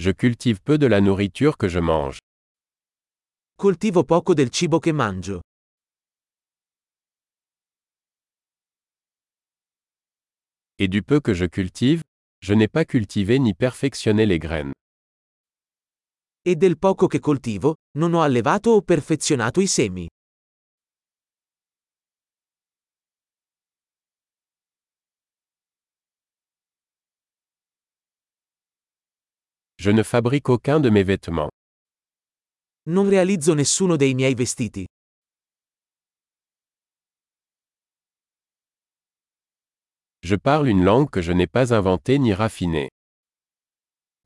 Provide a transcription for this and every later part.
Je cultive peu de la nourriture que je mange. Coltivo poco del cibo che mangio. Et du peu que je cultive, je n'ai pas cultivé ni perfectionné les graines. E del poco che coltivo, non ho allevato o perfezionato i semi. Je ne fabrique aucun de mes vêtements. Non realizzo nessuno dei miei vestiti. Je parle une langue que je n'ai pas inventée ni raffinée.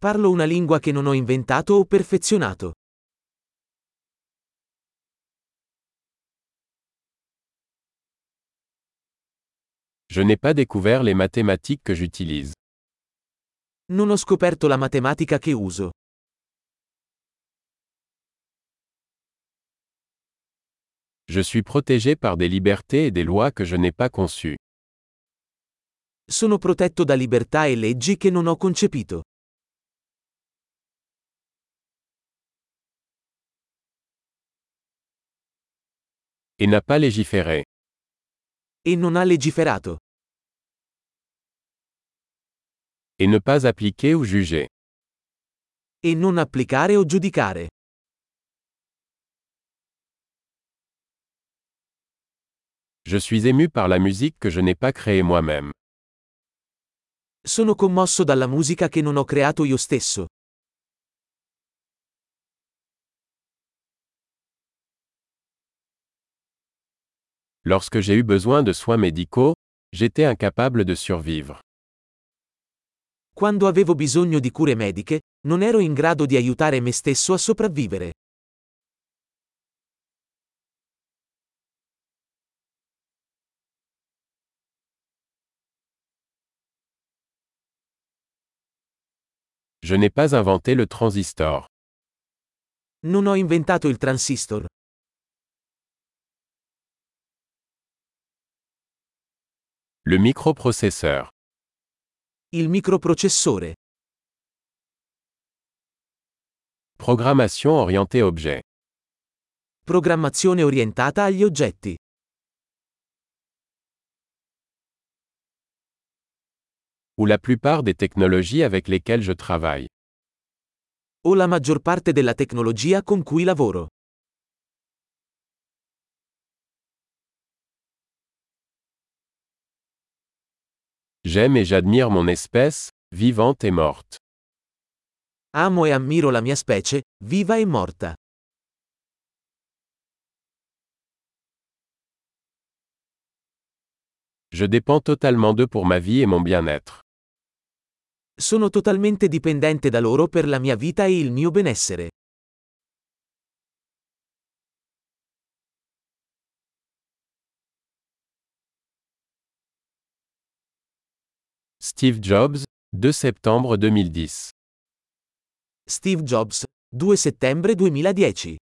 Parlo una lingua che non ho inventato o perfezionato. Je n'ai pas découvert les mathématiques que j'utilise. Non ho scoperto la matematica che uso. Je suis protégé par des libertés et des lois que je n'ai pas conçues. Sono protetto da libertà e leggi che non ho concepito. Et n'a pas légiféré. E non ha legiferato. Et ne pas appliquer ou juger. E non applicare o giudicare. Je suis ému par la musique que je n'ai pas créée moi-même. Sono commosso dalla musica che non ho creato io stesso. Lorsque j'ai eu besoin de soins médicaux, j'étais incapable de survivre. Quando avevo bisogno di cure mediche, non ero in grado di aiutare me stesso a sopravvivere. Je n'ai pas inventé le transistor. Non ho inventato il transistor. Le microprocesseur. Il microprocessore. Programmation orientée objet. Programmazione orientata agli oggetti. Ou la plupart des technologies avec lesquelles je travaille. O la maggior parte della tecnologia con cui lavoro. J'aime et j'admire mon espèce, vivante et morte. Amo e ammiro la mia specie, viva e morta. Je dépends totalement d'eux pour ma vie et mon bien-être. Sono totalmente dipendente da loro per la mia vita e il mio benessere. Steve Jobs, 2 septembre 2010. Steve Jobs, 2 settembre 2010